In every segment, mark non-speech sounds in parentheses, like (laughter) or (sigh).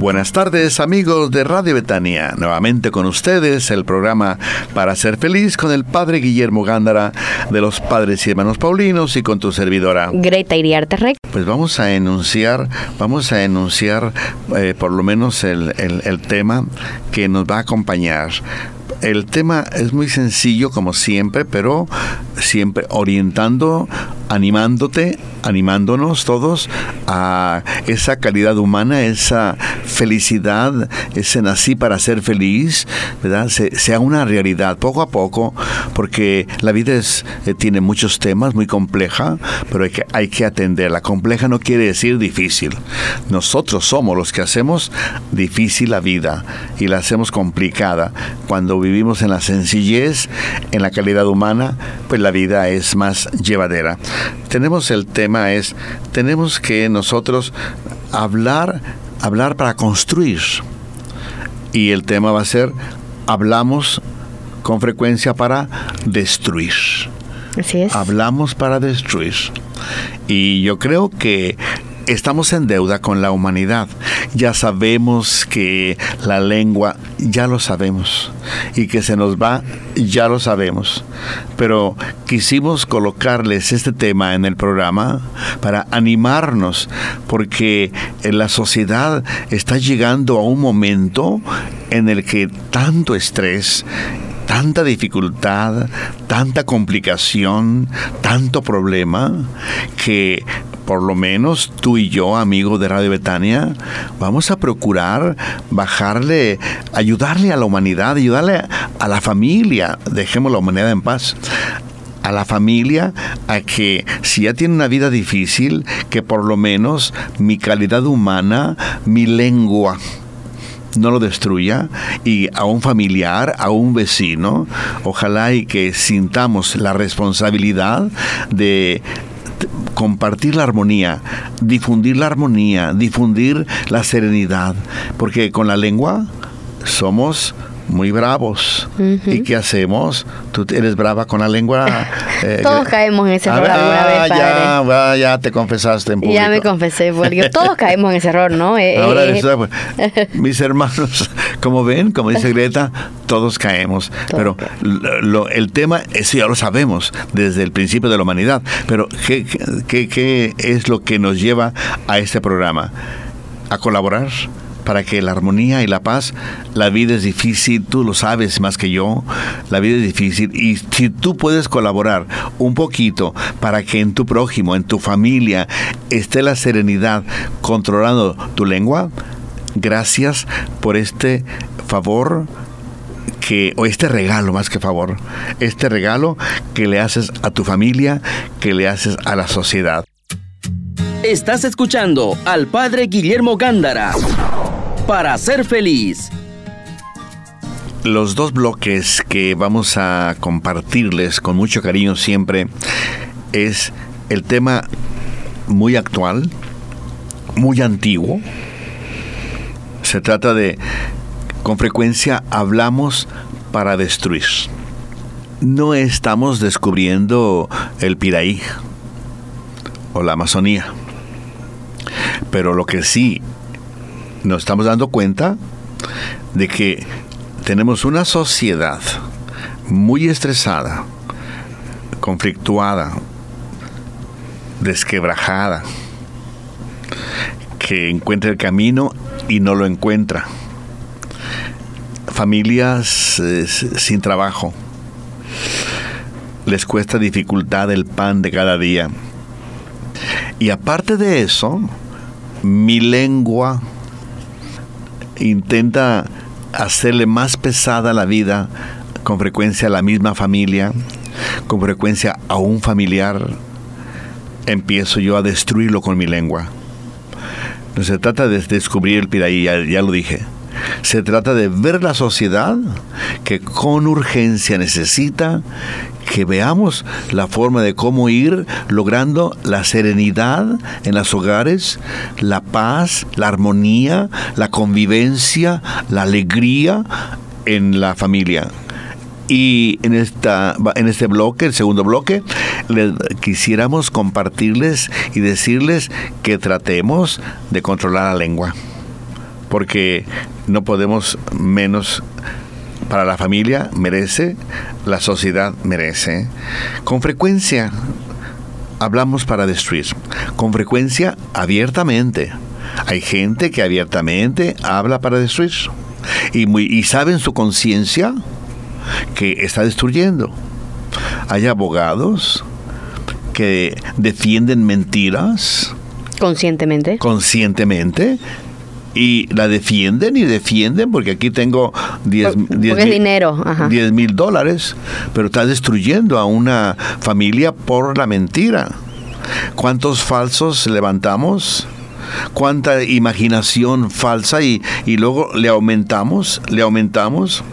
Buenas tardes amigos de Radio Betania, nuevamente con ustedes el programa Para ser feliz con el Padre Guillermo Gándara de los Padres y Hermanos Paulinos y con tu servidora. Greta Iriarte Rec. Pues vamos a enunciar, vamos a enunciar eh, por lo menos el, el tema que nos va a acompañar el tema es muy sencillo como siempre, pero siempre orientando, animándote, animándonos todos a esa calidad humana, esa felicidad, ese nací para ser feliz, ¿verdad? sea una realidad poco a poco, porque la vida es, eh, tiene muchos temas, muy compleja, pero hay que, hay que atenderla. Compleja no quiere decir difícil. Nosotros somos los que hacemos difícil la vida y la hacemos complicada. Cuando vivimos en la sencillez, en la calidad humana, pues la vida es más llevadera. Tenemos el tema es, tenemos que nosotros hablar, hablar para construir. Y el tema va a ser, hablamos con frecuencia para destruir. Así es. Hablamos para destruir. Y yo creo que estamos en deuda con la humanidad. Ya sabemos que la lengua, ya lo sabemos. Y que se nos va, ya lo sabemos. Pero quisimos colocarles este tema en el programa para animarnos, porque la sociedad está llegando a un momento en el que tanto estrés tanta dificultad, tanta complicación, tanto problema, que por lo menos tú y yo, amigo de Radio Betania, vamos a procurar bajarle, ayudarle a la humanidad, ayudarle a la familia, dejemos la humanidad en paz a la familia a que si ya tiene una vida difícil, que por lo menos mi calidad humana, mi lengua, no lo destruya y a un familiar, a un vecino, ojalá y que sintamos la responsabilidad de compartir la armonía, difundir la armonía, difundir la serenidad, porque con la lengua somos muy bravos. ¿Y qué hacemos? ¿Tú eres brava con la lengua? (laughs) Eh, todos caemos en ese error alguna vez, ah, Ya, ya te confesaste en público. Ya me confesé, porque (laughs) todos caemos en ese error, ¿no? Eh, Ahora, eh, pues, mis hermanos, (laughs) como ven, como dice Greta, todos caemos. pero lo, el tema, eso ya lo sabemos desde el principio de la humanidad. Pero ¿qué, qué, qué es lo que nos lleva a este programa? A colaborar para que la armonía y la paz, la vida es difícil, tú lo sabes más que yo, la vida es difícil y si tú puedes colaborar un poquito para que en tu prójimo, en tu familia, esté la serenidad controlando tu lengua, gracias por este favor que, o este regalo más que favor, este regalo que le haces a tu familia, que le haces a la sociedad. Estás escuchando al Padre Guillermo Gándara para ser feliz. Los dos bloques que vamos a compartirles con mucho cariño siempre es el tema muy actual, muy antiguo. Se trata de, con frecuencia hablamos para destruir. No estamos descubriendo el Piraí o la Amazonía, pero lo que sí nos estamos dando cuenta de que tenemos una sociedad muy estresada, conflictuada, desquebrajada, que encuentra el camino y no lo encuentra. Familias sin trabajo. Les cuesta dificultad el pan de cada día. Y aparte de eso, mi lengua intenta hacerle más pesada la vida, con frecuencia a la misma familia, con frecuencia a un familiar, empiezo yo a destruirlo con mi lengua. No se trata de descubrir el piraí, ya, ya lo dije. Se trata de ver la sociedad que con urgencia necesita que veamos la forma de cómo ir logrando la serenidad en los hogares, la paz, la armonía, la convivencia, la alegría en la familia. Y en, esta, en este bloque, el segundo bloque, quisiéramos compartirles y decirles que tratemos de controlar la lengua. Porque no podemos menos para la familia merece, la sociedad merece. Con frecuencia hablamos para destruir, con frecuencia abiertamente. Hay gente que abiertamente habla para destruir y, muy, y sabe en su conciencia que está destruyendo. Hay abogados que defienden mentiras. Conscientemente. Conscientemente. Y la defienden y defienden porque aquí tengo 10 dinero. 10 mil dólares, pero está destruyendo a una familia por la mentira. ¿Cuántos falsos levantamos? cuánta imaginación falsa y, y luego le aumentamos, le aumentamos,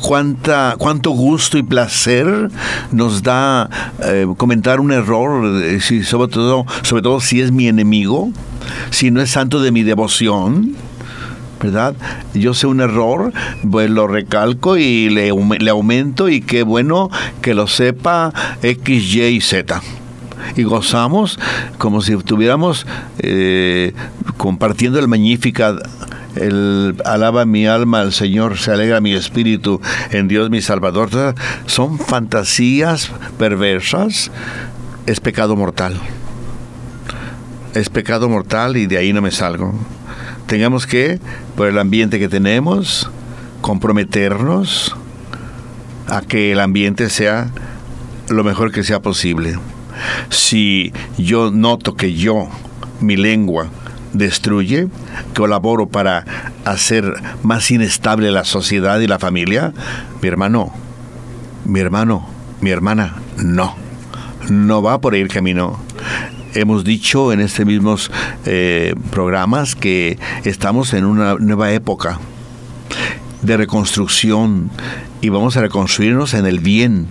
cuánta, cuánto gusto y placer nos da eh, comentar un error, eh, sobre, todo, sobre todo si es mi enemigo, si no es santo de mi devoción. ¿verdad? Yo sé un error, pues lo recalco y le, aumento y qué bueno que lo sepa X, Y y Z y gozamos como si estuviéramos eh, compartiendo el Magnífica el alaba mi alma al Señor, se alegra mi espíritu en Dios mi Salvador. Son fantasías perversas, es pecado mortal. Es pecado mortal y de ahí no me salgo. Tengamos que, por el ambiente que tenemos, comprometernos a que el ambiente sea lo mejor que sea posible. Si yo noto que yo, mi lengua, destruye, colaboro para hacer más inestable la sociedad y la familia, mi hermano, mi hermano, mi hermana, no, no va por el camino. Hemos dicho en estos mismos eh, programas que estamos en una nueva época de reconstrucción y vamos a reconstruirnos en el bien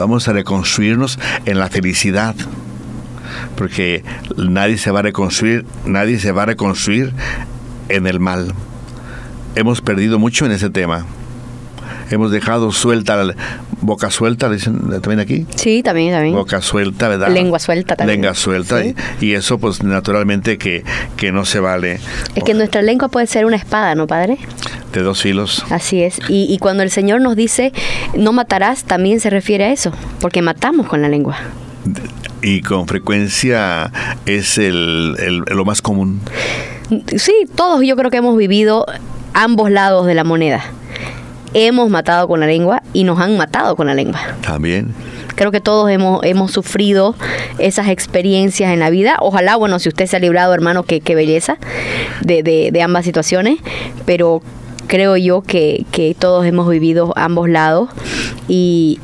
vamos a reconstruirnos en la felicidad. Porque nadie se va a reconstruir, nadie se va a reconstruir en el mal. Hemos perdido mucho en ese tema. Hemos dejado suelta, boca suelta, dicen también aquí. Sí, también, también. Boca suelta, ¿verdad? Lengua suelta también. Lengua suelta. Y, eso, pues, naturalmente que, que no se vale. Es que nuestra lengua puede ser una espada, ¿no, padre? de dos filos. Así es. Y, cuando el Señor nos dice, no matarás, también se refiere a eso, porque matamos con la lengua. Y con frecuencia es el, lo más común. Sí, todos yo creo que hemos vivido ambos lados de la moneda. Hemos matado con la lengua y nos han matado con la lengua. También creo que todos hemos, hemos sufrido esas experiencias en la vida. Ojalá, bueno, si usted se ha librado, hermano, qué, qué belleza de, de, de ambas situaciones, pero creo yo que, todos hemos vivido ambos lados y,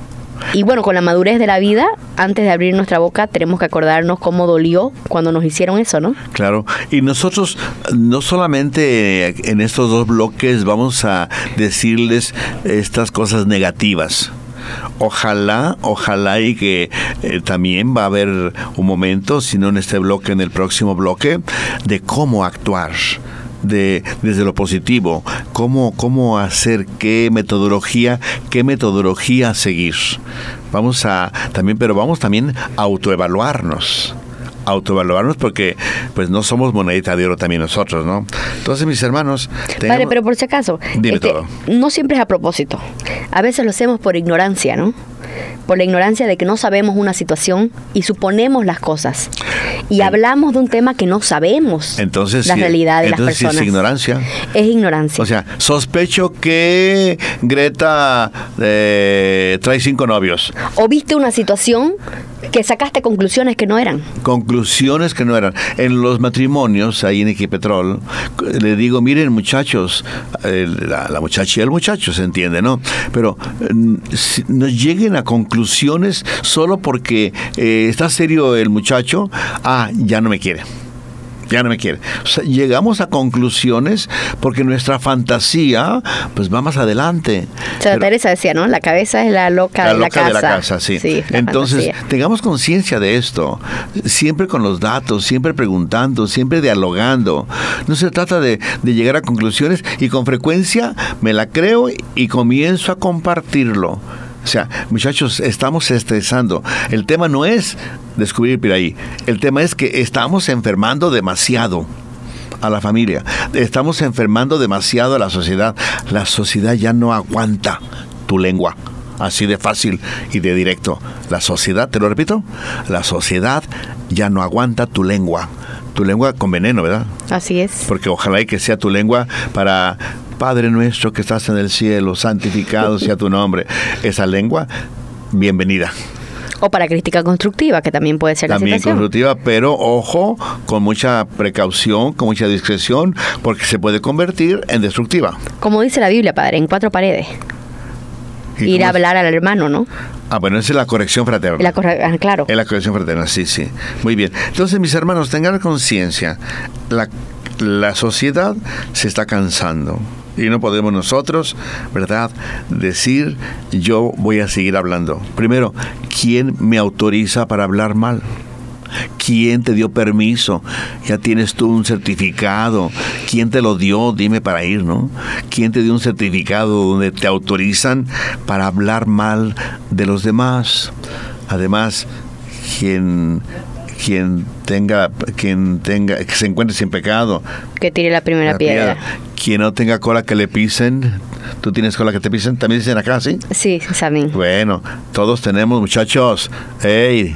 y bueno, con la madurez de la vida, antes de abrir nuestra boca, tenemos que acordarnos cómo dolió cuando nos hicieron eso, ¿no? Claro, y nosotros no solamente en estos dos bloques vamos a decirles estas cosas negativas. Ojalá, ojalá y que eh, también va a haber un momento, si no en este bloque, en el próximo bloque, de cómo actuar de, desde lo positivo, cómo, cómo hacer, qué metodología, qué metodología seguir. Vamos a también, pero vamos también a autoevaluarnos autoevaluarnos porque pues no somos monedita de oro también nosotros, ¿no? Entonces, mis hermanos... Padre, pero por si acaso, este, no siempre es a propósito. A veces lo hacemos por ignorancia, ¿no? Por la ignorancia de que no sabemos una situación y suponemos las cosas. Y hablamos de un tema que no sabemos. Entonces, la realidad de las personas. es ignorancia. Es ignorancia. O sea, sospecho que Greta eh, trae cinco novios. O viste una situación que sacaste conclusiones que no eran. Conclusiones que no eran. En los matrimonios, ahí en Equipetrol, le digo, miren muchachos, la, muchacha y el muchacho se entiende, ¿no? Pero mm, nos lleguen a conclusiones solo porque eh, está serio el muchacho, ah, ya no me quiere ya no me quiere. O sea, llegamos a conclusiones porque nuestra fantasía pues va más adelante. Teresa decía, ¿no? La cabeza es la loca, La de, la loca casa. de la casa, sí. la Entonces, fantasía. tengamos conciencia de esto, siempre con los datos, siempre preguntando, siempre dialogando. No se trata de, de llegar a conclusiones y con frecuencia me la creo y comienzo a compartirlo. O sea, muchachos, estamos estresando. El tema no es descubrir Piraí. El tema es que estamos enfermando demasiado a la familia. Estamos enfermando demasiado a la sociedad. La sociedad ya no aguanta tu lengua. Así de fácil y de directo. La sociedad, te lo repito, la sociedad ya no aguanta tu lengua. Tu lengua con veneno, ¿verdad? Así es. Porque ojalá y que sea tu lengua para Padre nuestro que estás en el cielo, santificado sea tu nombre. Esa lengua, bienvenida. O para crítica constructiva, que también puede ser la También constructiva, pero ojo, con mucha precaución, con mucha discreción, porque se puede convertir en destructiva. Como dice la Biblia, padre, en cuatro paredes. ¿Y Ir a hablar al hermano, ¿no? Ah, bueno, esa es la corrección fraterna. La corre- ah, claro. Es la corrección fraterna, sí, sí. Muy bien. Entonces, mis hermanos, tengan conciencia. La, la sociedad se está cansando. Y no podemos nosotros, ¿verdad?, decir, yo voy a seguir hablando. Primero, ¿quién me autoriza para hablar mal? ¿Quién te dio permiso? Ya tienes tú un certificado. ¿Quién te lo dio? Dime para ir, ¿no? ¿Quién te dio un certificado donde te autorizan para hablar mal de los demás? Además, quien quien tenga quien tenga que se encuentre sin pecado Que tire la primera la piedra. quien no tenga cola que le pisen tú tienes cola que te pisen también dicen acá sí Sí, también. bueno, todos tenemos, muchachos, ey,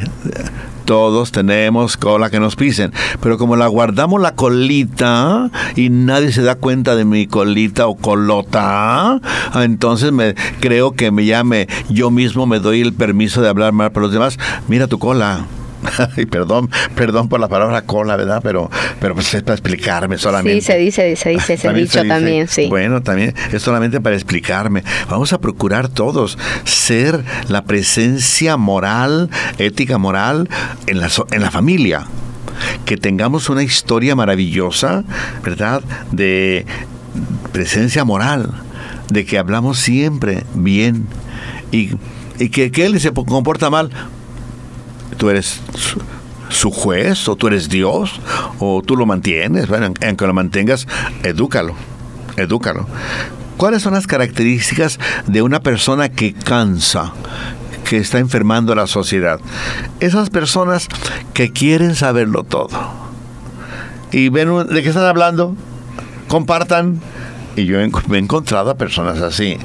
todos tenemos cola que nos pisen, pero como la guardamos la colita y nadie se da cuenta de mi colita o colota, entonces me creo que me llame, yo mismo me doy el permiso de hablar mal para los demás. Mira tu cola. (laughs) Ay, perdón, perdón por la palabra cola, ¿verdad? Pero, pero pues es para explicarme solamente. Sí, se dice, se dice ese También dicho se dice. también, sí. Bueno, también es solamente para explicarme. Vamos a procurar todos ser la presencia moral, ética moral en la, en la familia. Que tengamos una historia maravillosa, ¿verdad? De presencia moral, de que hablamos siempre bien y, y que, que él se comporta mal, tú eres su, juez o tú eres Dios o tú lo mantienes. Bueno, aunque lo mantengas, edúcalo, edúcalo. ¿Cuáles son las características de una persona que cansa? que está enfermando a la sociedad. Esas personas que quieren saberlo todo. Y ven de qué están hablando, compartan. Y yo me he encontrado a personas así.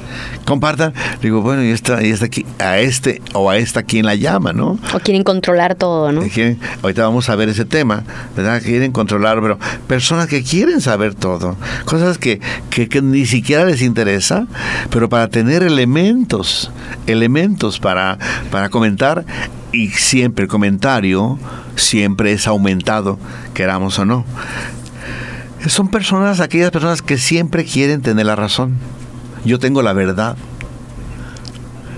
Compartan. Digo, bueno, y esta, y esta aquí, a este o a esta, ¿quién la llama, no? O quieren controlar todo, ¿no? Quieren- ahorita vamos a ver ese tema, ¿verdad? Quieren controlar, pero personas que quieren saber todo, cosas que, que, que ni siquiera les interesa, pero para tener elementos, elementos para, para comentar, y siempre el comentario siempre es aumentado, queramos o no. Son personas, aquellas personas que siempre quieren tener la razón. Yo tengo la verdad.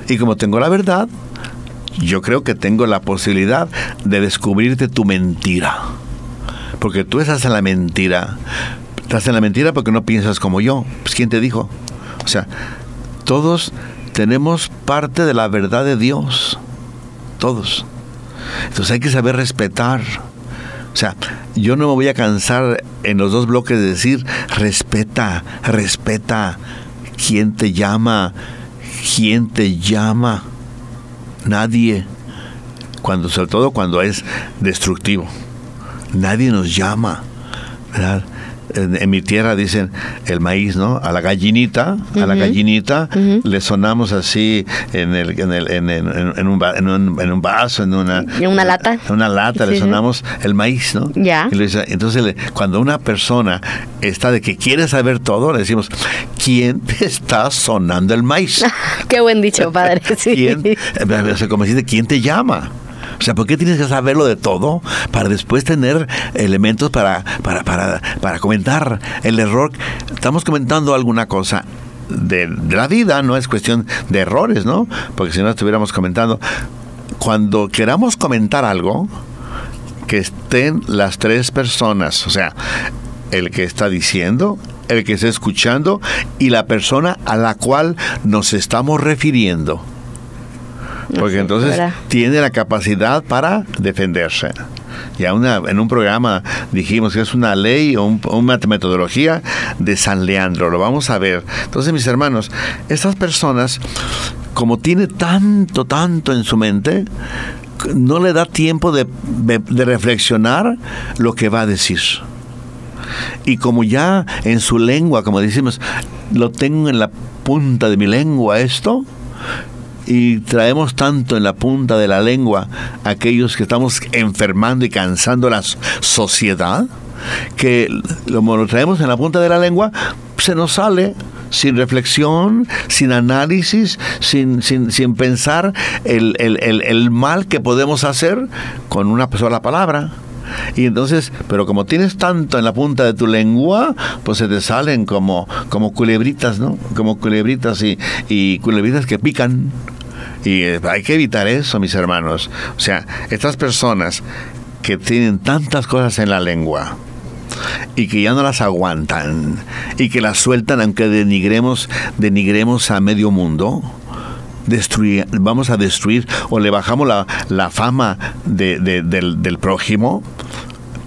Y como tengo la verdad, yo creo que tengo la posibilidad de descubrirte tu mentira. Porque tú estás en la mentira. Estás en la mentira porque no piensas como yo. Pues ¿quién te dijo? O sea, todos tenemos parte de la verdad de Dios. Todos. Entonces hay que saber respetar. O sea, yo no me voy a cansar en los dos bloques de decir, respeta, respeta. ¿Quién te llama? ¿Quién te llama? Nadie. Cuando, sobre todo cuando es destructivo. Nadie nos llama. ¿verdad? En, en mi tierra dicen el maíz, ¿no? A la gallinita, a la gallinita le sonamos así en, el, en, el, en, en- en un, un, en un vaso, en una, ¿En una lata? En una lata le Sí, sonamos el maíz, ¿no? Ya. Y le dice- entonces, le- cuando una persona está de que quiere saber todo, le decimos, ¿quién te está sonando el maíz? (laughs) Qué buen dicho, padre. (laughs) Sí. ¿Quién? eh, como decirte, ¿quién te llama? O sea, ¿por qué tienes que saberlo de todo para después tener elementos para, para, para, para comentar el error? Estamos comentando alguna cosa de, de la vida, no es cuestión de errores, ¿no? Porque si no estuviéramos comentando. Cuando queramos comentar algo, que estén las tres personas, o sea, el que está diciendo, el que está escuchando y la persona a la cual nos estamos refiriendo. Porque entonces tiene la capacidad para defenderse. Ya una, en un programa dijimos que es una ley o una metodología de San Leandro. Lo vamos a ver. Entonces, mis hermanos, estas personas, como tiene tanto, tanto en su mente, no le da tiempo de, de reflexionar lo que va a decir. Y como ya en su lengua, como decimos, lo tengo en la punta de mi lengua esto, y traemos tanto en la punta de la lengua aquellos que estamos enfermando y cansando la sociedad, que como lo traemos en la punta de la lengua, se nos sale sin reflexión, sin análisis, sin, sin, sin pensar el, el, el, el mal que podemos hacer con una sola palabra. Y entonces, pero como tienes tanto en la punta de tu lengua, pues se te salen como, como culebritas, ¿no? Como culebritas y, y culebritas que pican. Y eh, hay que evitar eso, mis hermanos. O sea, estas personas que tienen tantas cosas en la lengua y que ya no las aguantan y que las sueltan aunque denigremos, denigremos a medio mundo, vamos a destruir o le bajamos la, la fama de, del, del prójimo,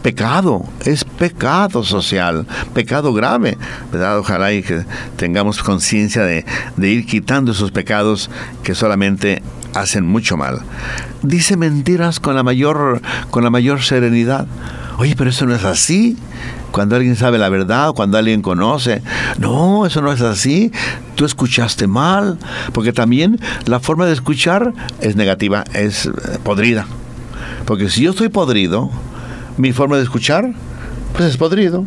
pecado, es pecado social, pecado grave, ¿verdad? Ojalá y que tengamos conciencia de, ir quitando esos pecados que solamente hacen mucho mal. Dice mentiras con la mayor, con la mayor serenidad. Oye, pero eso no es así. Cuando alguien sabe la verdad, cuando alguien conoce. No, eso no es así. Tú escuchaste mal. Porque también la forma de escuchar es negativa, es eh, podrida. Porque si yo estoy podrido, mi forma de escuchar, pues es podrido.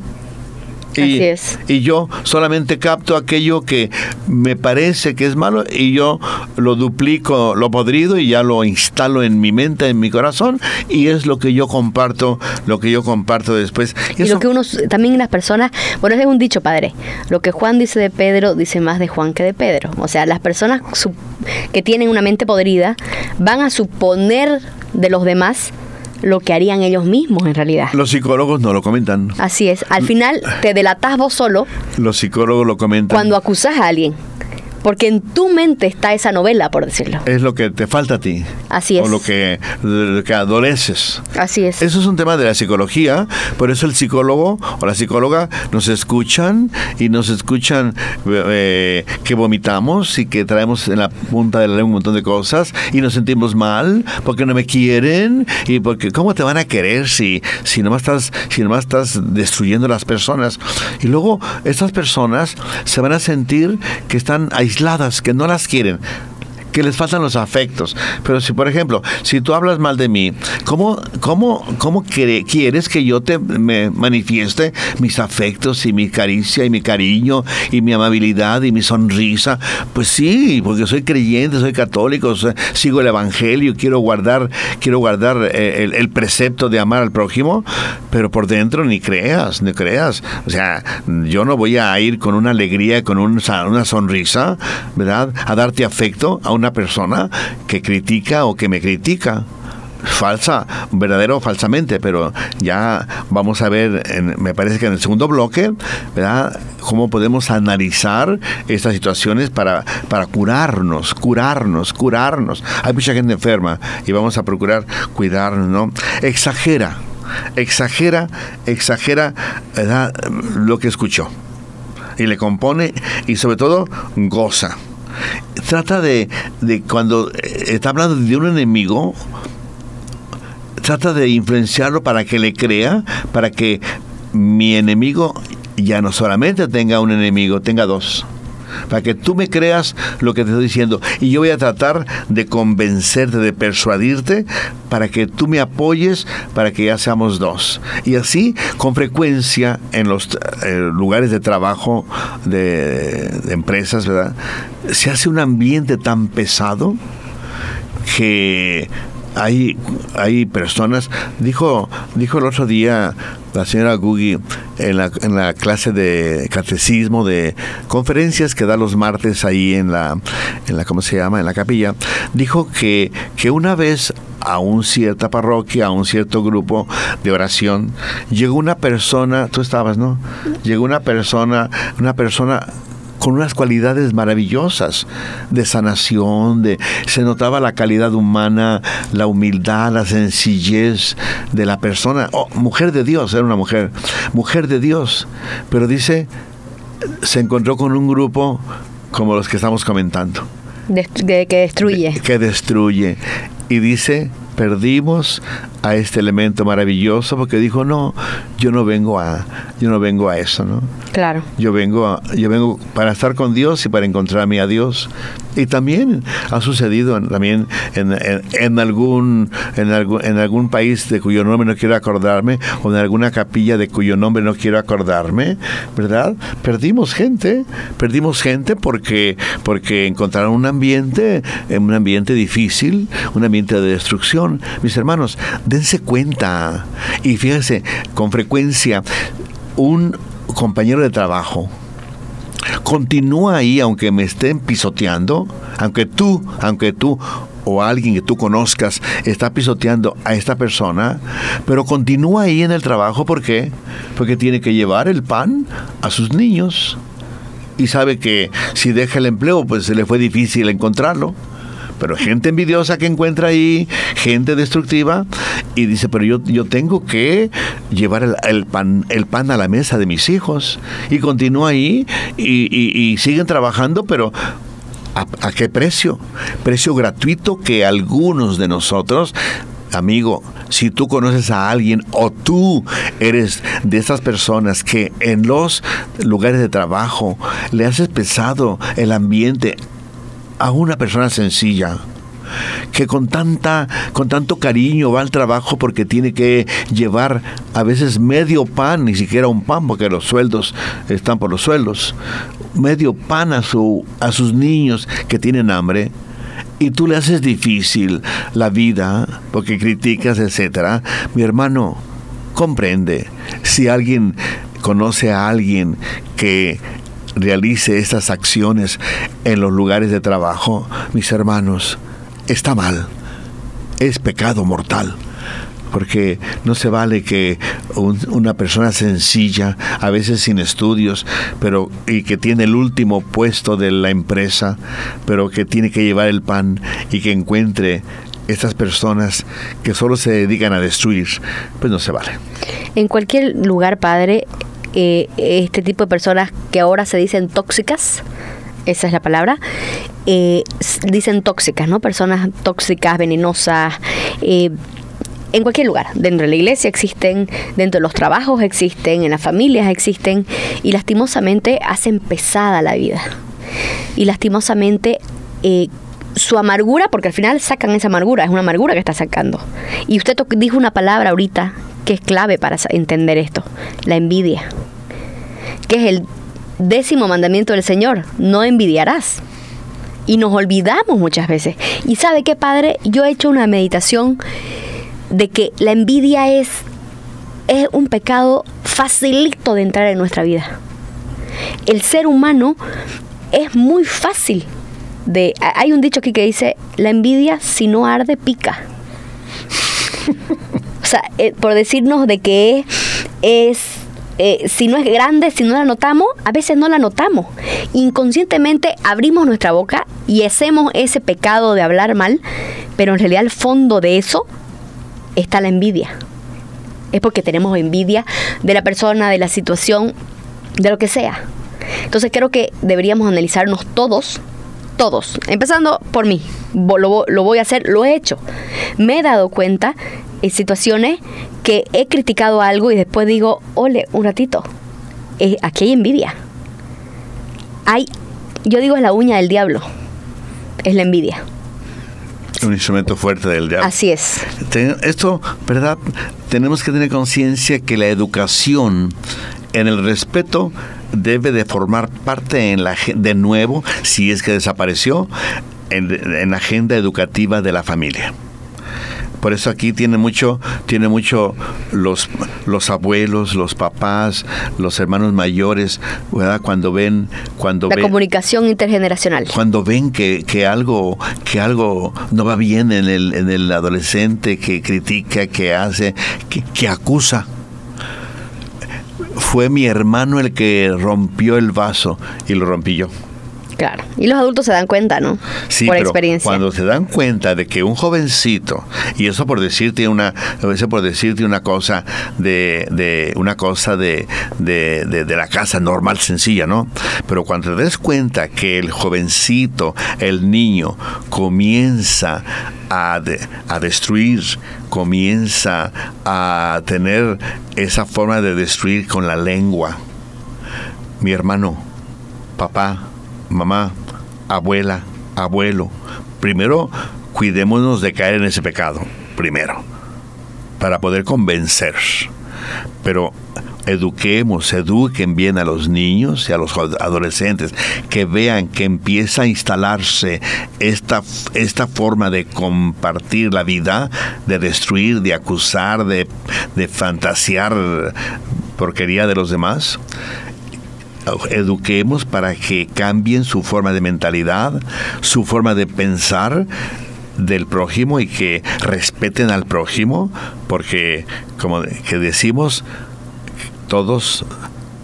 Y, y, yo solamente capto aquello que me parece que es malo y yo lo duplico, lo podrido y ya lo instalo en mi mente, en mi corazón y es lo que yo comparto, lo que yo comparto después. Y, lo que uno, también las personas, bueno, es un dicho, padre, lo que Juan dice de Pedro dice más de Juan que de Pedro. O sea, las personas que tienen una mente podrida van a suponer de los demás lo que harían ellos mismos en realidad. Los psicólogos no lo comentan. Así es. Al final te delatas vos solo. Los psicólogos lo comentan. Cuando acusas a alguien. Porque en tu mente está esa novela, por decirlo. Es lo que te falta a ti. Así es. O lo que, que adoleces. Así es. Eso es un tema de la psicología. Por eso el psicólogo o la psicóloga nos escuchan y nos escuchan eh, que vomitamos y que traemos en la punta de la lengua un montón de cosas y nos sentimos mal porque no me quieren y porque ¿cómo te van a querer si, si, nomás estás, si nomás estás destruyendo a las personas? Y luego estas personas se van a sentir que están aisladas aisladas, que no las quieren que les faltan los afectos. Pero si, por ejemplo, si tú hablas mal de mí, ¿cómo, cómo, cómo quieres que yo te me manifieste mis afectos y mi caricia y mi cariño y mi amabilidad y mi sonrisa? Pues sí, porque soy creyente, soy católico, sigo el evangelio, quiero guardar, quiero guardar eh, el, precepto de amar al prójimo, pero por dentro ni creas, ni creas. O sea, yo no voy a ir con una alegría, con una sonrisa, ¿verdad? A darte afecto a una persona que critica o que me critica falsa, verdadero o falsamente, pero ya vamos a ver, en, me parece que en el segundo bloque, ¿verdad? Cómo podemos analizar estas situaciones para, para curarnos, curarnos, curarnos. Hay mucha gente enferma y vamos a procurar cuidarnos, ¿no? Exagera, exagera, exagera. Lo que escuchó. Y le compone y sobre todo goza trata de, de cuando eh, está hablando de un enemigo, trata de influenciarlo para que le crea, para que mi enemigo ya no solamente tenga un enemigo, tenga dos para que tú me creas lo que te estoy diciendo. Y yo voy a tratar de convencerte, de persuadirte, para que tú me apoyes, para que ya seamos dos. Y así, con frecuencia, en los eh, lugares de trabajo de, de empresas, ¿verdad? Se hace un ambiente tan pesado que hay, hay personas, dijo, dijo el otro día la señora Gugi en la, en la clase de catecismo, de conferencias que da los martes ahí en la, en la, ¿cómo se llama? En la capilla, dijo que, que una vez a una cierta parroquia, a un cierto grupo de oración, llegó una persona, tú estabas, ¿no? Llegó una persona, una persona con unas cualidades maravillosas de sanación, de se notaba la calidad humana, la humildad, la sencillez de la persona. Oh, mujer de Dios, era una mujer, mujer de Dios. Pero dice, se encontró con un grupo como los que estamos comentando. De, que destruye. que destruye. Y dice, perdimos a este elemento maravilloso porque dijo no yo no vengo a yo no vengo a eso no claro. Yo vengo a, yo vengo para estar con Dios y para encontrarme a Dios. Y también ha sucedido también en, algún en algún en algún país de cuyo nombre no quiero acordarme o en alguna capilla de cuyo nombre no quiero acordarme verdad perdimos gente perdimos gente porque porque encontraron un ambiente un ambiente difícil un ambiente de destrucción. Mis hermanos dense cuenta. Y fíjense, con frecuencia, un compañero de trabajo continúa ahí aunque me estén pisoteando, aunque tú, aunque tú o alguien que tú conozcas está pisoteando a esta persona, pero continúa ahí en el trabajo ¿por qué? Porque tiene que llevar el pan a sus niños y sabe que si deja el empleo pues se le fue difícil encontrarlo pero gente envidiosa que encuentra ahí, gente destructiva, y dice, pero yo, yo tengo que llevar el, pan, el pan a la mesa de mis hijos. Y continúa ahí y, siguen trabajando, pero ¿a, qué precio? Precio gratuito que algunos de nosotros amigo, si tú conoces a alguien o tú eres de esas personas que en los lugares de trabajo le haces pesado el ambiente a una persona sencilla que con tanta con tanto cariño va al trabajo porque tiene que llevar a veces medio pan, ni siquiera un pan porque los sueldos están por los sueldos, medio pan a su a sus niños que tienen hambre y tú le haces difícil la vida porque criticas, etcétera. Mi hermano, comprende si alguien conoce a alguien que realice estas acciones en los lugares de trabajo, mis hermanos, está mal. Es pecado mortal. Porque no se vale que una persona sencilla, a veces sin estudios, pero y que tiene el último puesto de la empresa, pero que tiene que llevar el pan y que encuentre estas personas que solo se dedican a destruir, pues no se vale. En cualquier lugar, padre, eh, este tipo de personas que ahora se dicen tóxicas, esa es la palabra, eh, dicen tóxicas, ¿no? Personas tóxicas, venenosas. Eh, en cualquier lugar, dentro de la iglesia existen, dentro de los trabajos existen, en las familias existen y lastimosamente hacen pesada la vida. Y lastimosamente su amargura, porque al final sacan esa amargura, es una amargura que está sacando. Y usted dijo una palabra ahorita que es clave para entender esto, la envidia, que es el décimo mandamiento del Señor, no envidiarás. Y nos olvidamos muchas veces. Y sabe qué, Padre, yo he hecho una meditación de que la envidia es, es un pecado facilito de entrar en nuestra vida. El ser humano es muy fácil de... Hay un dicho aquí que dice, la envidia si no arde pica. (laughs) O sea, eh, por decirnos de que es, eh, si no es grande, si no la notamos, a veces no la notamos. Inconscientemente abrimos nuestra boca y hacemos ese pecado de hablar mal, pero en realidad al fondo de eso está la envidia. Es porque tenemos envidia de la persona, de la situación, de lo que sea. Entonces creo que deberíamos analizarnos todos, todos, empezando por mí. Lo, lo voy a hacer, lo he hecho. Me he dado cuenta situaciones que he criticado algo y después digo, ole, un ratito, eh, aquí hay envidia. Hay, yo digo es la uña del diablo, es la envidia. Un instrumento fuerte del diablo. Así es. Esto, ¿verdad? Tenemos que tener conciencia que la educación en el respeto debe de formar parte en la de nuevo, si es que desapareció, en la agenda educativa de la familia Por eso aquí tiene mucho, tiene mucho los, los abuelos, los papás, los hermanos mayores, ¿verdad? Cuando ven, cuando La ven, comunicación intergeneracional. cuando ven que, que algo que algo no va bien en el, en el adolescente que critica, que hace, que, que acusa. Fue mi hermano el que rompió el vaso y lo rompí yo. Claro. Y los adultos se dan cuenta, ¿no? Sí, por pero experiencia. cuando se dan cuenta de que un jovencito, y eso por decirte una, eso por decirte una cosa de, de una cosa de, de, de- de la casa normal, sencilla, ¿no? Pero cuando te des cuenta que el jovencito, el niño, comienza a, de- a destruir, comienza a tener esa forma de destruir con la lengua, mi hermano, papá, mamá, abuela, abuelo, primero cuidémonos de caer en ese pecado, primero, para poder convencer. Pero eduquemos, eduquen bien a los niños y a los adolescentes, que vean que empieza a instalarse esta, esta forma de compartir la vida, de destruir, de acusar, de, de fantasear porquería de los demás eduquemos para que cambien su forma de mentalidad, su forma de pensar del prójimo y que respeten al prójimo, porque como que decimos, todos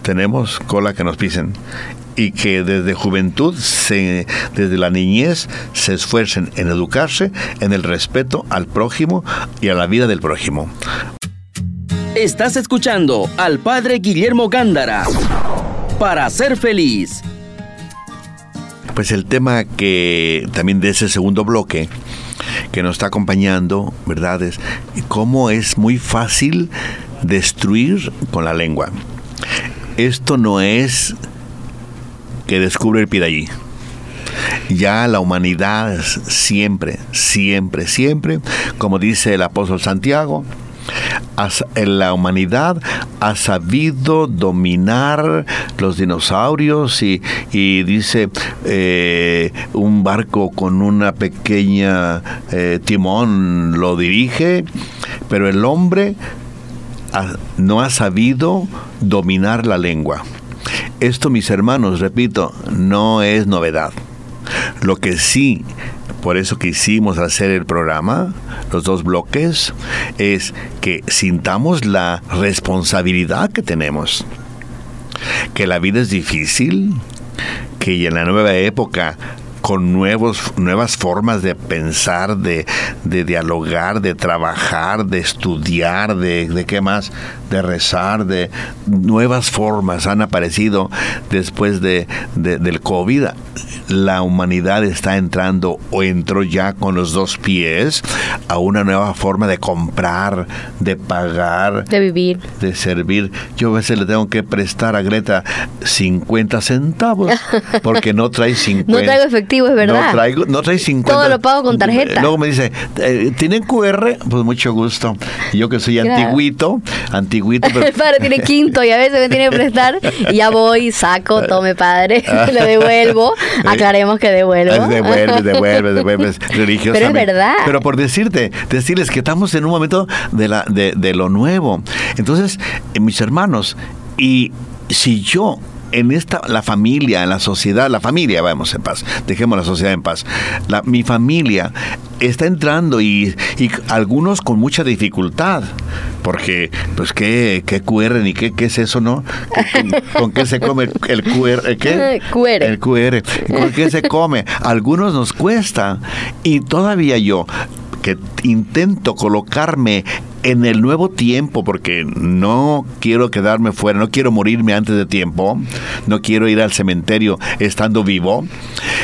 tenemos cola que nos pisen y que desde juventud, desde la niñez, se esfuercen en educarse en el respeto al prójimo y a la vida del prójimo. Estás escuchando al Padre Guillermo Gándara. Para ser feliz. Pues el tema que también de ese segundo bloque que nos está acompañando, ¿verdad? Es cómo es muy fácil destruir con la lengua. Esto no es que descubre el Piraí. Ya la humanidad siempre, siempre, siempre, como dice el apóstol Santiago, la humanidad ha sabido dominar los dinosaurios y, dice eh, un barco con una pequeña eh, timón lo dirige, pero el hombre no ha sabido dominar la lengua. Esto, mis hermanos, repito, no es novedad. Lo que sí, por eso quisimos hacer el programa, los dos bloques, es que sintamos la responsabilidad que tenemos. Que la vida es difícil, que en la nueva época con nuevos, nuevas formas de pensar, de, de dialogar, de trabajar, de estudiar, de, de qué más, de rezar, de nuevas formas han aparecido después de, de- del COVID. La humanidad está entrando o entró ya con los dos pies a una nueva forma de comprar, de pagar, De vivir. de servir. Yo a veces le tengo que prestar a Greta 50 centavos (laughs) porque no trae 50. No traigo efectivo, es verdad. No traigo, no trae 50. Todo lo pago con tarjeta. Luego me dice, eh, ¿tienen QR? Pues mucho gusto. Yo que soy Claro. antiguito, antiguito, pero (laughs) El padre tiene quinto y a veces me tiene que prestar y ya voy, saco, tome padre, (laughs) le devuelvo, (laughs) aclaremos que devuelvo. Devuelves, devuelves, devuelves religiosamente. Pero es verdad. Pero por decirte, decirles que estamos en un momento de, la, de, de lo nuevo. Entonces, eh, mis hermanos, y si yo en esta, la familia, en la sociedad, la familia, vamos en paz, dejemos la sociedad en paz. La, mi familia está entrando y, y algunos con mucha dificultad, porque, pues, ¿qué, qué QR ni qué, qué es eso, no? ¿Con, con qué se come el QR? (laughs) ¿el ¿Qué? QR. El QR. ¿Con qué se come? Algunos nos cuesta. Y todavía yo, que intento colocarme en el nuevo tiempo, porque no quiero quedarme fuera, no quiero morirme antes de tiempo, no quiero ir al cementerio estando vivo.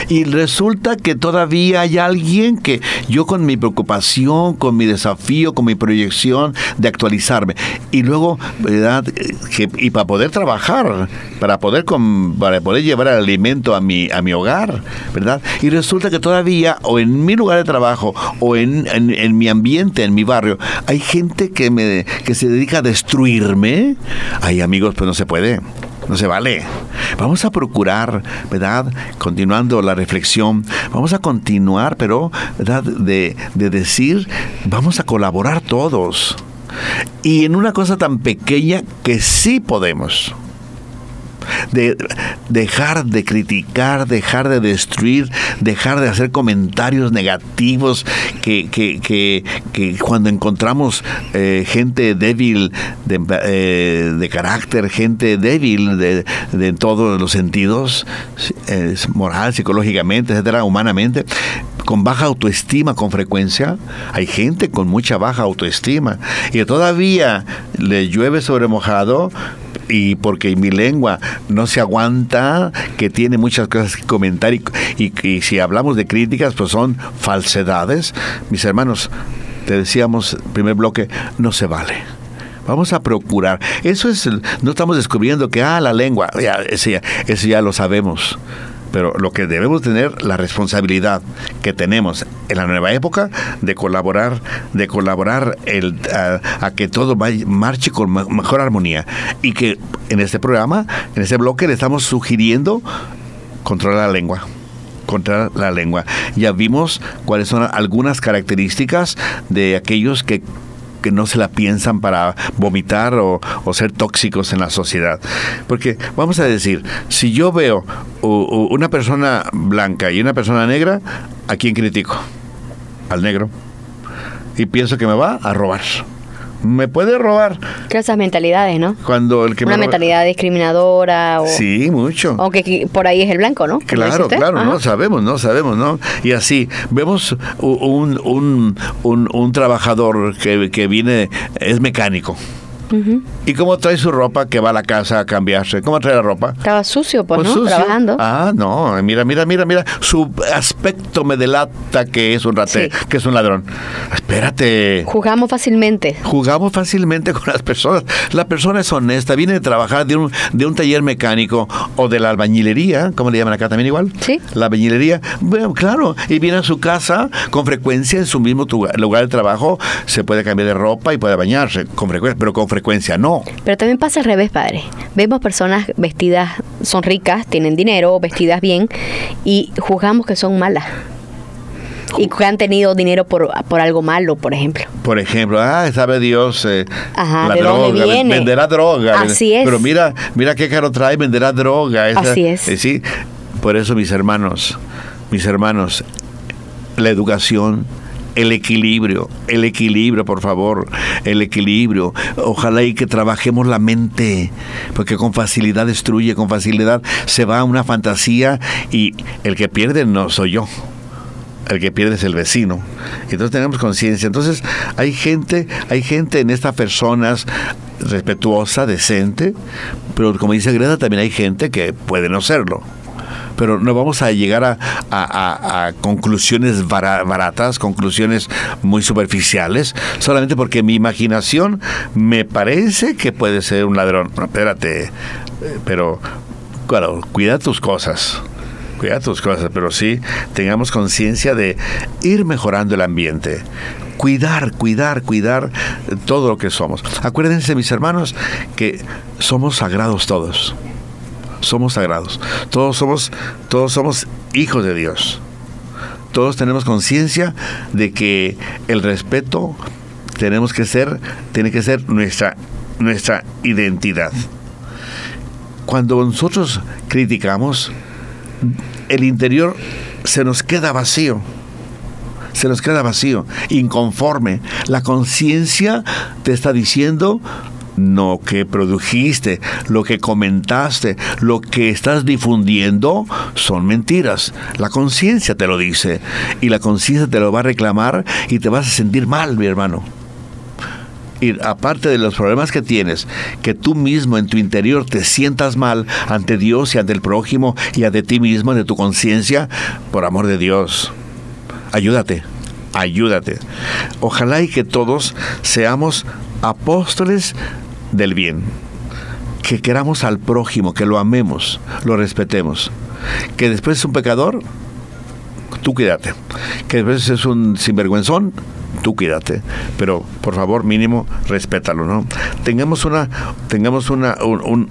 Y resulta que todavía hay alguien que yo con mi preocupación, con mi desafío, con mi proyección de actualizarme, y luego, ¿verdad? Que- y para poder trabajar, para poder, com- para poder llevar el alimento a mi, a mi hogar, ¿verdad? Y resulta que todavía, o en mi lugar de trabajo, o en, en- en mi ambiente, en mi barrio, hay gente que, se dedica a destruirme. Ay, amigos, pues no se puede. no se vale. Vamos a procurar, ¿verdad? Continuando la reflexión, vamos a continuar, pero, ¿verdad? De, de decir, vamos a colaborar todos. Y en una cosa tan pequeña que sí podemos de dejar de criticar, dejar de destruir, dejar de hacer comentarios negativos, que, que, que, cuando encontramos eh, gente débil de, eh, de, carácter, gente débil de, de todos los sentidos, moral, psicológicamente, etcétera, humanamente, con baja autoestima con frecuencia. Hay gente con mucha baja autoestima y todavía le llueve sobre mojado y porque mi lengua no se aguanta, que tiene muchas cosas que comentar y, y, si hablamos de críticas, pues son falsedades. Mis hermanos, te decíamos, primer bloque, no se vale. Vamos a procurar. Eso es, no estamos descubriendo que, ah, la lengua, ya, eso, ya, eso ya lo sabemos. Pero lo que debemos tener, la responsabilidad que tenemos en la nueva época de colaborar, de colaborar el, a, que todo vaya, marche con mejor armonía. Y que en este programa, en este bloque, le estamos sugiriendo controlar la lengua contra la lengua. Ya vimos cuáles son algunas características de aquellos que que no se la piensan para vomitar o, o, ser tóxicos en la sociedad. Porque vamos a decir, si yo veo una persona blanca y una persona negra, ¿a quién critico? Al negro. Y pienso que me va a robar me puede robar. Que esas mentalidades, ¿no? Cuando el que Una me mentalidad discriminadora. O, sí, mucho. Aunque por ahí es el blanco, ¿no? Claro, claro, no sabemos, no sabemos, ¿no? Y así, vemos un, un, un, un trabajador que, que viene, es mecánico. Uh -huh. ¿Y cómo trae su ropa que va a la casa a cambiarse? ¿Cómo trae la ropa? Estaba sucio, pues, pues ¿no? Sucio. Trabajando. Ah, no, mira, mira, mira, mira. Su aspecto me delata que es un rate, sí. que es un ladrón. Espérate. Jugamos fácilmente. Jugamos fácilmente (laughs) con las personas. La persona es honesta, viene de trabajar de un, de un taller mecánico o de la albañilería, ¿cómo le llaman acá también igual? Sí. La albañilería, bueno, claro, y viene a su casa con frecuencia en su mismo lugar de trabajo, se puede cambiar de ropa y puede bañarse con frecuencia, pero con frecuencia frecuencia, no. Pero también pasa al revés, padre. Vemos personas vestidas, son ricas, tienen dinero, vestidas bien, y juzgamos que son malas. Y que han tenido dinero por, por algo malo, por ejemplo. Por ejemplo, ah, sabe Dios, eh, Ajá, la ¿de droga, dónde viene? venderá droga. Así es. Pero mira, mira qué caro trae, venderá droga. Esa, Así es. Eh, sí, por eso mis hermanos, mis hermanos, la educación, el equilibrio, el equilibrio, por favor, el equilibrio. Ojalá y que trabajemos la mente, porque con facilidad destruye, con facilidad se va a una fantasía y el que pierde no soy yo. El que pierde es el vecino. Entonces tenemos conciencia. Entonces hay gente, hay gente en estas personas respetuosa, decente, pero como dice Greta, también hay gente que puede no serlo pero no vamos a llegar a, conclusiones baratas, conclusiones muy superficiales, solamente porque mi imaginación me parece que puede ser un ladrón. Espérate, pero claro, cuida tus cosas. Cuida tus cosas, pero sí tengamos conciencia de ir mejorando el ambiente cuidar, cuidar, cuidar todo lo que somos. Acuérdense, mis hermanos, que somos sagrados todos somos sagrados. Todos somos, todos somos hijos de Dios. Todos tenemos conciencia de que el respeto tiene que ser nuestra, nuestra identidad. Cuando nosotros criticamos, el interior se nos queda vacío. Se nos queda vacío, inconforme. La conciencia te está diciendo, lo que produjiste, lo que comentaste, lo que estás difundiendo son mentiras. La conciencia te lo dice y la conciencia te lo va a reclamar y te vas a sentir mal, mi hermano. Y aparte de los problemas que tienes, que tú mismo en tu interior te sientas mal ante Dios y ante el prójimo y ante ti mismo, de tu conciencia, por amor de Dios, ayúdate, ayúdate. Ojalá y que todos seamos apóstoles del bien. Que queramos al prójimo, que lo amemos, lo respetemos. Que después es un pecador, tú quédate. Que después es un sinvergüenzón, tú cuídate, pero por favor mínimo respétalo, ¿no? Tengamos una, tengamos una,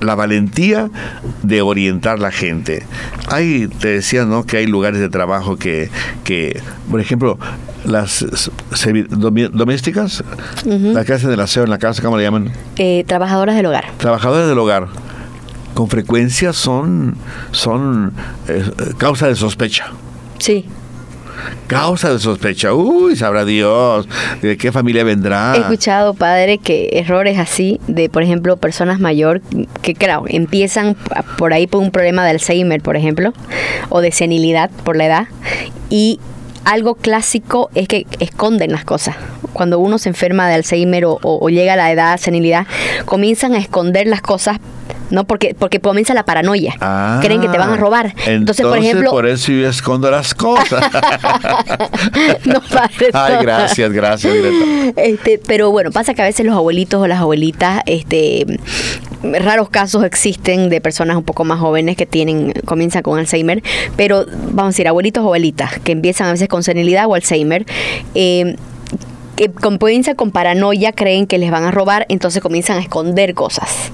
la valentía de orientar la gente. Hay, te decía, ¿no? Que hay lugares de trabajo que, que por ejemplo, las domésticas, la que hacen del aseo en la casa, ¿cómo le llaman? Eh, trabajadoras del hogar. Trabajadoras del hogar. Con frecuencia son, son eh, causa de sospecha. Sí causa de sospecha. Uy, sabrá Dios de qué familia vendrá. He escuchado, padre, que errores así de, por ejemplo, personas mayor que, claro, empiezan por ahí por un problema de Alzheimer, por ejemplo, o de senilidad por la edad, y algo clásico es que esconden las cosas. Cuando uno se enferma de Alzheimer o, llega a la edad senilidad, comienzan a esconder las cosas ¿no? Porque, porque comienza la paranoia. Creen que te van a robar. Entonces, por ejemplo. Por eso yo escondo las cosas. (laughs) no, padre. Ay, gracias, gracias, Este, pero bueno, pasa que a veces los abuelitos o las abuelitas, este raros casos existen de personas un poco más jóvenes que tienen, comienzan con Alzheimer, pero vamos a decir, abuelitos o abuelitas que empiezan a veces con senilidad o Alzheimer, eh, que comienzan con paranoia, creen que les van a robar, entonces comienzan a esconder cosas.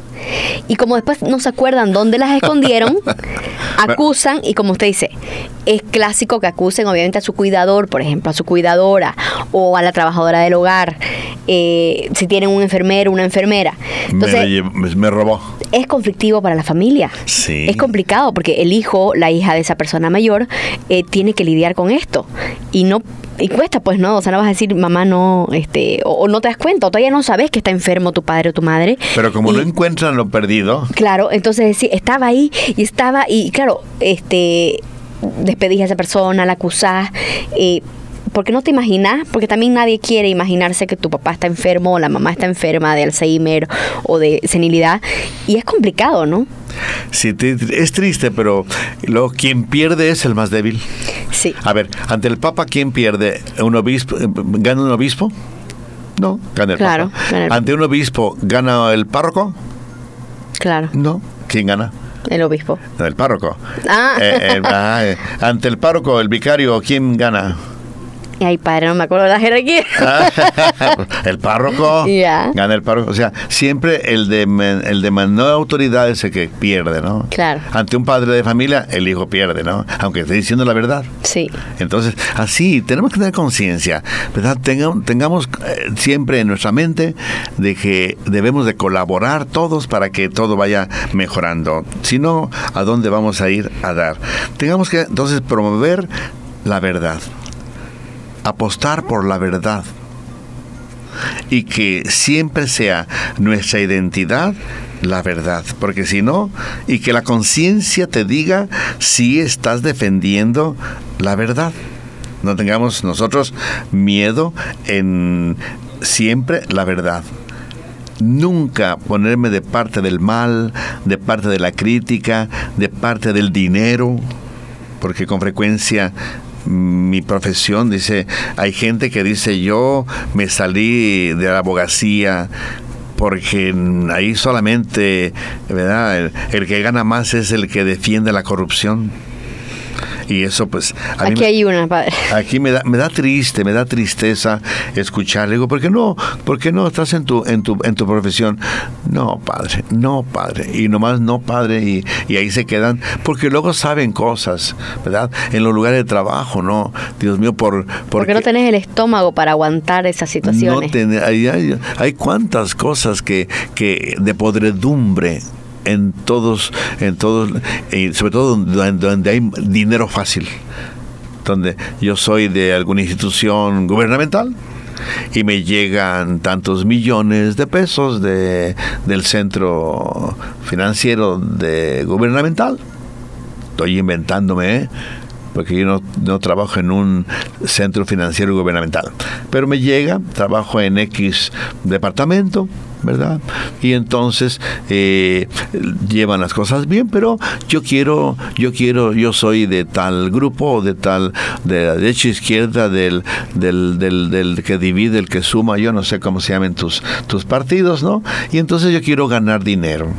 Y como después no se acuerdan dónde las escondieron, (laughs) acusan y como usted dice, es clásico que acusen obviamente a su cuidador, por ejemplo, a su cuidadora o a la trabajadora del hogar, eh, si tienen un enfermero, una enfermera. Entonces, me, robó. Es conflictivo para la familia. Sí. Es complicado porque el hijo, la hija de esa persona mayor, eh, tiene que lidiar con esto y no y cuesta, pues, ¿no? O sea, no vas a decir, mamá, no, este, o, no te das cuenta, o todavía no sabes que está enfermo tu padre o tu madre. Pero como no encuentran lo perdido. Claro, entonces sí, estaba ahí y estaba, y claro, este, despedís a esa persona, la acusás, eh, porque no te imaginas, porque también nadie quiere imaginarse que tu papá está enfermo o la mamá está enferma de Alzheimer o de senilidad y es complicado, ¿no? Sí, es triste, pero luego quien pierde es el más débil. Sí. A ver, ante el Papa, ¿quién pierde? ¿Un obispo? Eh, ¿Gana un obispo? No, gana el claro, Papa. ¿Ante un obispo gana el párroco? Claro. No, ¿quién gana? El obispo. El párroco. Ah. Eh, ah eh, ante el párroco, el vicario, ¿quién gana? Ay, padre, no me acuerdo de la jerarquía. (laughs) el párroco. Gana el párroco. O sea, siempre el de, el de menor autoridad es el que pierde, ¿no? Claro. Ante un padre de familia, el hijo pierde, ¿no? Aunque esté diciendo la verdad. Sí. Entonces, así, tenemos que tener conciencia, ¿verdad? Tengamos, tengamos eh, siempre en nuestra mente de que debemos de colaborar todos para que todo vaya mejorando. Si no, ¿a dónde vamos a ir a dar? Tengamos que entonces promover la verdad apostar por la verdad y que siempre sea nuestra identidad la verdad, porque si no, y que la conciencia te diga si estás defendiendo la verdad. No tengamos nosotros miedo en siempre la verdad. Nunca ponerme de parte del mal, de parte de la crítica, de parte del dinero, porque con frecuencia mi profesión, dice, hay gente que dice, yo me salí de la abogacía porque ahí solamente, ¿verdad? el, que gana más es el que defiende la corrupción. Y eso pues... aquí hay una, padre. (laughs) Aquí me da, me da triste, me da tristeza escuchar. Le digo, ¿por qué no? ¿Por qué no estás en tu, en tu, en tu profesión? No, padre, no, padre. Y nomás no, padre. Y, y ahí se quedan. Porque luego saben cosas, ¿verdad? En los lugares de trabajo, ¿no? Dios mío, por... Porque no tenés el estómago para aguantar esas situaciones. No hay, hay, hay cuantas cosas que, que de podredumbre en todos, en todos, y sobre todo donde, hay dinero fácil, donde yo soy de alguna institución gubernamental y me llegan tantos millones de pesos de, del centro financiero de gubernamental. Estoy inventándome, ¿eh? porque yo no, no, trabajo en un centro financiero gubernamental. Pero me llega, trabajo en X departamento, ¿verdad? Y entonces eh, llevan las cosas bien, pero yo quiero, yo quiero, yo soy de tal grupo, de tal, de la derecha izquierda, del, del, del, del que divide, el que suma, yo no sé cómo se llaman tus, tus partidos, ¿no? Y entonces yo quiero ganar dinero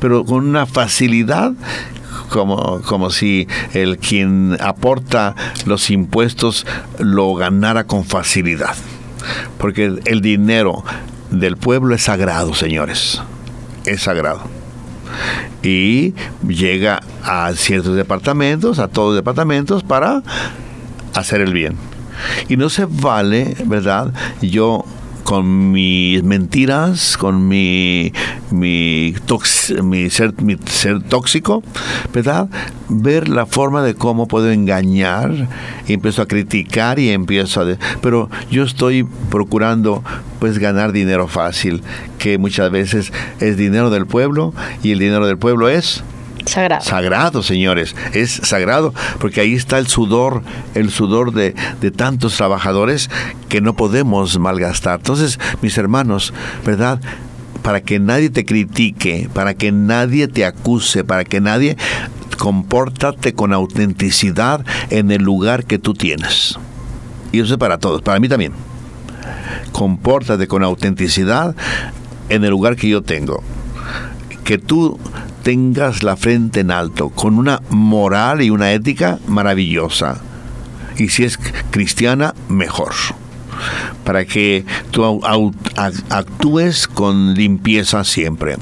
pero con una facilidad como, como si el quien aporta los impuestos lo ganara con facilidad. Porque el dinero del pueblo es sagrado, señores. Es sagrado. Y llega a ciertos departamentos, a todos los departamentos, para hacer el bien. Y no se vale, ¿verdad? Yo con mis mentiras, con mi, mi, ser, mi ser tóxico, ¿verdad? Ver la forma de cómo puedo engañar empiezo a criticar y empiezo a... pero yo estoy procurando pues ganar dinero fácil, que muchas veces es dinero del pueblo y el dinero del pueblo es Sagrado. Sagrado, señores. Es sagrado porque ahí está el sudor, el sudor de, de, tantos trabajadores que no podemos malgastar. Entonces, mis hermanos, ¿verdad? Para que nadie te critique, para que nadie te acuse, para que nadie compórtate con autenticidad en el lugar que tú tienes. Y eso es para todos, para mí también. Compórtate con autenticidad en el lugar que yo tengo. Que tú tengas la frente en alto, con una moral y una ética maravillosa. Y si es cristiana, mejor. Para que tú actúes con limpieza siempre,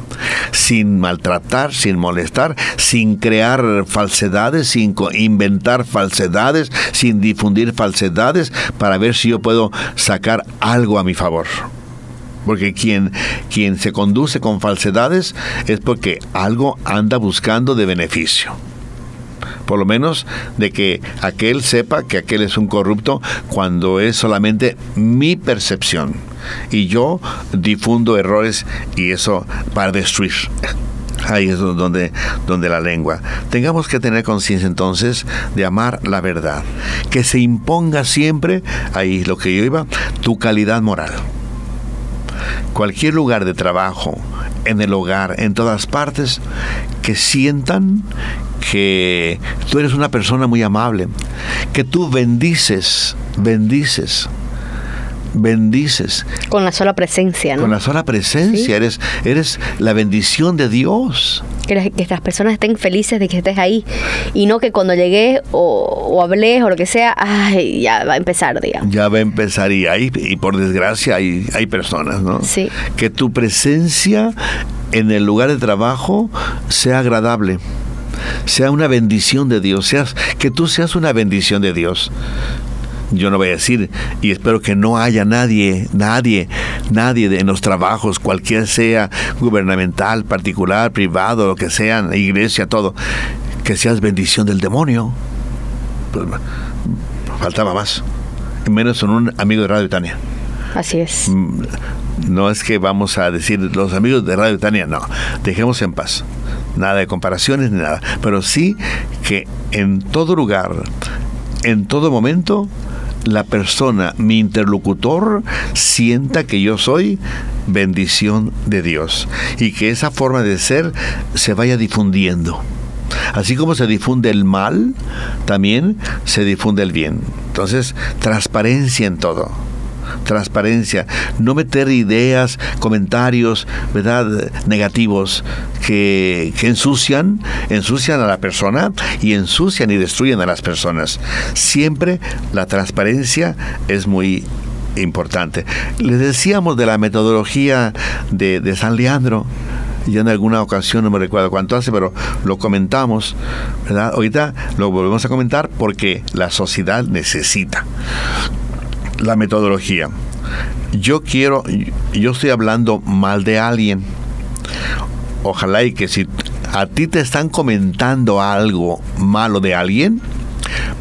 sin maltratar, sin molestar, sin crear falsedades, sin inventar falsedades, sin difundir falsedades, para ver si yo puedo sacar algo a mi favor. Porque quien, quien se conduce con falsedades es porque algo anda buscando de beneficio. Por lo menos de que aquel sepa que aquel es un corrupto cuando es solamente mi percepción. Y yo difundo errores y eso para destruir. Ahí es donde, donde la lengua. Tengamos que tener conciencia entonces de amar la verdad. Que se imponga siempre, ahí lo que yo iba, tu calidad moral cualquier lugar de trabajo, en el hogar, en todas partes, que sientan que tú eres una persona muy amable, que tú bendices, bendices bendices. Con la sola presencia, ¿no? Con la sola presencia, eres, eres la bendición de Dios. Que, que, las personas estén felices de que estés ahí y no que cuando llegues o, o hables o lo que sea, ay, ya va a empezar, digamos. Ya va a empezar y ahí, y por desgracia hay, hay personas, ¿no? Sí. Que tu presencia en el lugar de trabajo sea agradable sea una bendición de Dios, seas, que tú seas una bendición de Dios yo no voy a decir, y espero que no haya nadie, nadie, nadie en los trabajos, cualquier sea, gubernamental, particular, privado, lo que sea, iglesia, todo, que seas bendición del demonio. Pues, faltaba más. Menos son un amigo de Radio Tania. Así es. Mm, no es que vamos a decir los amigos de Radio Tania, no. Dejemos en paz. Nada de comparaciones ni nada. Pero sí que en todo lugar, en todo momento, la persona, mi interlocutor, sienta que yo soy bendición de Dios y que esa forma de ser se vaya difundiendo. Así como se difunde el mal, también se difunde el bien. Entonces, transparencia en todo transparencia, no meter ideas, comentarios, ¿verdad? negativos que, que, ensucian, ensucian a la persona y ensucian y destruyen a las personas. Siempre la transparencia es muy importante. Les decíamos de la metodología de, de San Leandro, ya en alguna ocasión, no me recuerdo cuánto hace, pero lo comentamos, ¿verdad? Ahorita lo volvemos a comentar porque la sociedad necesita la metodología. Yo quiero, yo estoy hablando mal de alguien. Ojalá y que si a ti te están comentando algo malo de alguien,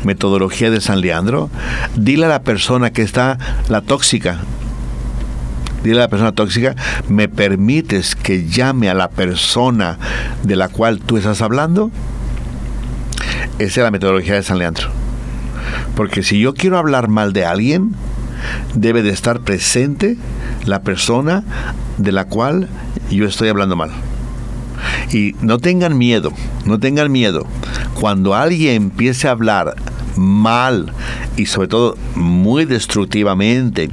metodología de San Leandro, dile a la persona que está, la tóxica, dile a la persona tóxica, ¿me permites que llame a la persona de la cual tú estás hablando? Esa es la metodología de San Leandro. Porque si yo quiero hablar mal de alguien, debe de estar presente la persona de la cual yo estoy hablando mal. Y no tengan miedo, no tengan miedo. Cuando alguien empiece a hablar mal y sobre todo muy destructivamente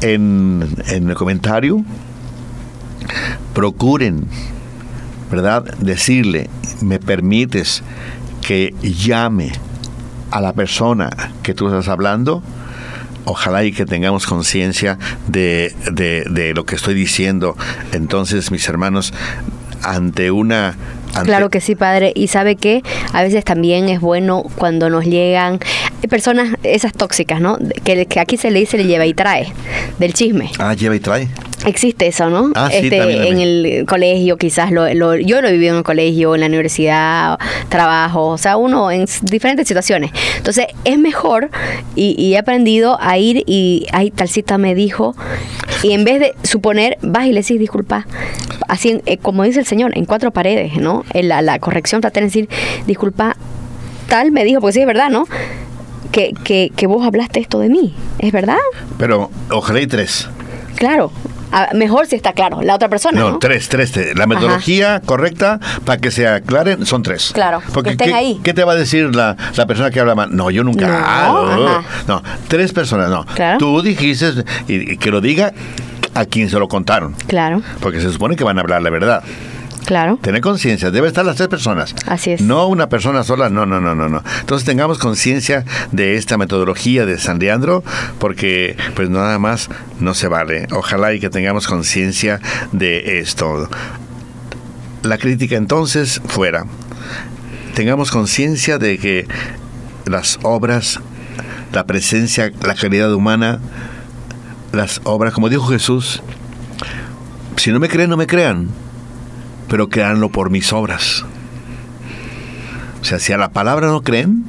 en, en el comentario, procuren, ¿verdad? Decirle, me permites que llame a la persona que tú estás hablando, Ojalá y que tengamos conciencia de, de, de lo que estoy diciendo. Entonces, mis hermanos, ante una Claro que sí, padre. Y sabe que a veces también es bueno cuando nos llegan personas, esas tóxicas, ¿no? Que, que aquí se le dice le lleva y trae, del chisme. Ah, lleva y trae. Existe eso, ¿no? Ah, sí, este, también, en el colegio, quizás lo, lo- yo lo he vivido en el colegio, en la universidad, trabajo, o sea, uno en diferentes situaciones. Entonces, es mejor y, y he aprendido a ir y, ay, tal cita me dijo, y en vez de suponer, vas y le decís disculpa, así eh, como dice el Señor, en cuatro paredes, ¿no? En la, la corrección trata de decir, disculpa, tal me dijo, porque sí es verdad, ¿no? Que, que, que vos hablaste esto de mí, ¿es verdad? Pero ojalá y tres. Claro. A- mejor si está claro, la otra persona, ¿no? No, tres, tres. La metodología correcta para que se aclaren son tres. Claro, que Porque estén ¿qué, ahí. ¿qué te va a decir la, la persona que habla mal? No, yo nunca. No, Ah, no, ajá. no, tres personas, no. Claro. Tú dijiste y, y que lo diga a quien se lo contaron. Claro, Porque se supone que van a hablar la verdad. Claro. Tener conciencia, debe estar las tres personas. Así es. No una persona sola, no, no, no, no, no. Entonces tengamos conciencia de esta metodología de San Leandro, porque pues nada más no se vale. Ojalá y que tengamos conciencia de esto. La crítica entonces fuera. Tengamos conciencia de que las obras, la presencia, la calidad humana, las obras, como dijo Jesús, si no me creen, no me crean pero créanlo por mis obras. O sea, si a la palabra no creen,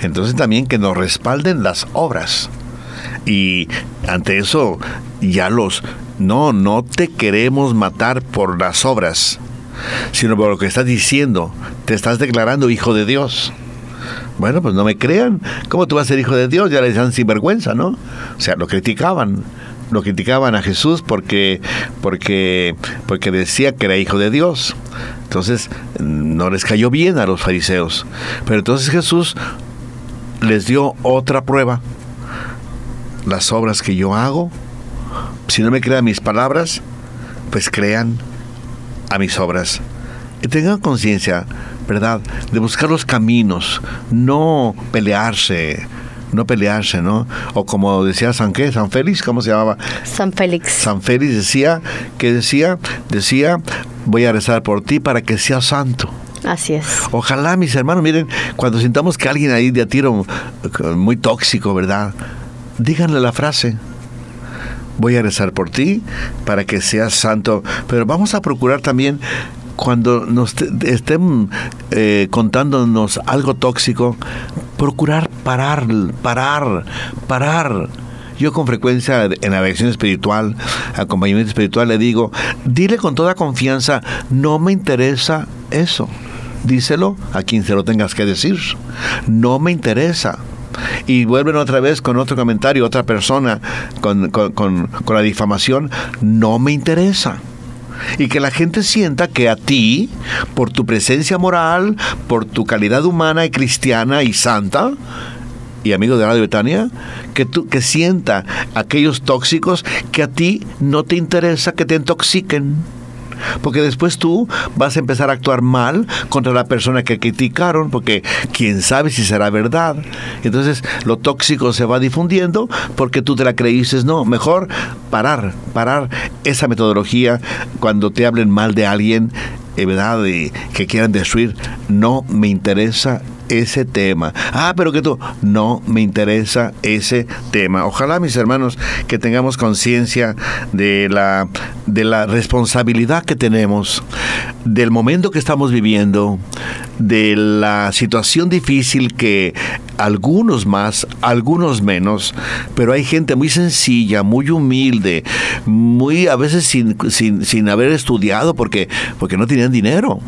entonces también que nos respalden las obras. Y ante eso, ya los... No, no te queremos matar por las obras, sino por lo que estás diciendo. Te estás declarando hijo de Dios. Bueno, pues no me crean. ¿Cómo tú vas a ser hijo de Dios? Ya le decían sinvergüenza, ¿no? O sea, lo criticaban. Lo criticaban a Jesús porque, porque, porque decía que era hijo de Dios. Entonces, no les cayó bien a los fariseos. Pero entonces Jesús les dio otra prueba. Las obras que yo hago, si no me crean mis palabras, pues crean a mis obras. Y tengan conciencia, ¿verdad? De buscar los caminos, no pelearse, no pelearse, ¿no? O como decía San qué, San Félix, ¿cómo se llamaba? San Félix. San Félix decía, que decía, decía, voy a rezar por ti para que seas santo. Así es. Ojalá, mis hermanos, miren, cuando sintamos que alguien ahí de a tiro muy tóxico, ¿verdad? Díganle la frase. Voy a rezar por ti para que seas santo. Pero vamos a procurar también, cuando nos estén eh, contándonos algo tóxico, procurar parar, parar, parar. Yo con frecuencia en la dirección espiritual, acompañamiento espiritual, le digo, dile con toda confianza, no me interesa eso. Díselo a quien se lo tengas que decir. No me interesa. Y vuelven otra vez con otro comentario, otra persona con- con- con la difamación. No me interesa. Y que la gente sienta que a ti, por tu presencia moral, por tu calidad humana y cristiana y santa, y amigo de Radio Betania, que, tú, que sienta aquellos tóxicos que a ti no te interesa que te intoxiquen. Porque después tú vas a empezar a actuar mal contra la persona que criticaron, porque quién sabe si será verdad. Entonces lo tóxico se va difundiendo porque tú te la creíste. No, mejor parar, parar esa metodología cuando te hablen mal de alguien, eh, ¿verdad? Y que quieran destruir. No me interesa ese tema. Ah, pero que tú, no me interesa ese tema. Ojalá, mis hermanos, que tengamos conciencia de la, de la responsabilidad que tenemos, del momento que estamos viviendo, de la situación difícil que algunos más, algunos menos, pero hay gente muy sencilla, muy humilde, muy a veces sin, sin, sin haber estudiado porque, porque no tenían dinero.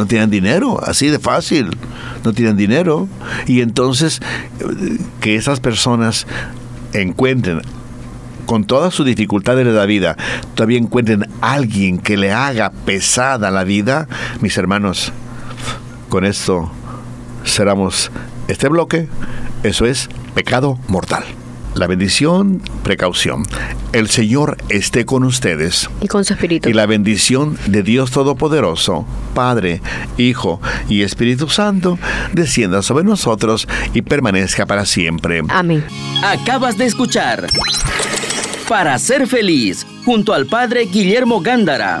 No tienen dinero, así de fácil. No tienen dinero. Y entonces eh, que esas personas encuentren con todas sus dificultades de la vida, todavía encuentren alguien que le haga pesada la vida, mis hermanos, con esto cerramos este bloque. Eso es pecado mortal. La bendición, precaución. El Señor esté con ustedes. Y con su espíritu. Y la bendición de Dios Todopoderoso, Padre, Hijo y Espíritu Santo, descienda sobre nosotros y permanezca para siempre. Amén. Acabas de escuchar Para ser feliz, junto al Padre Guillermo Gándara.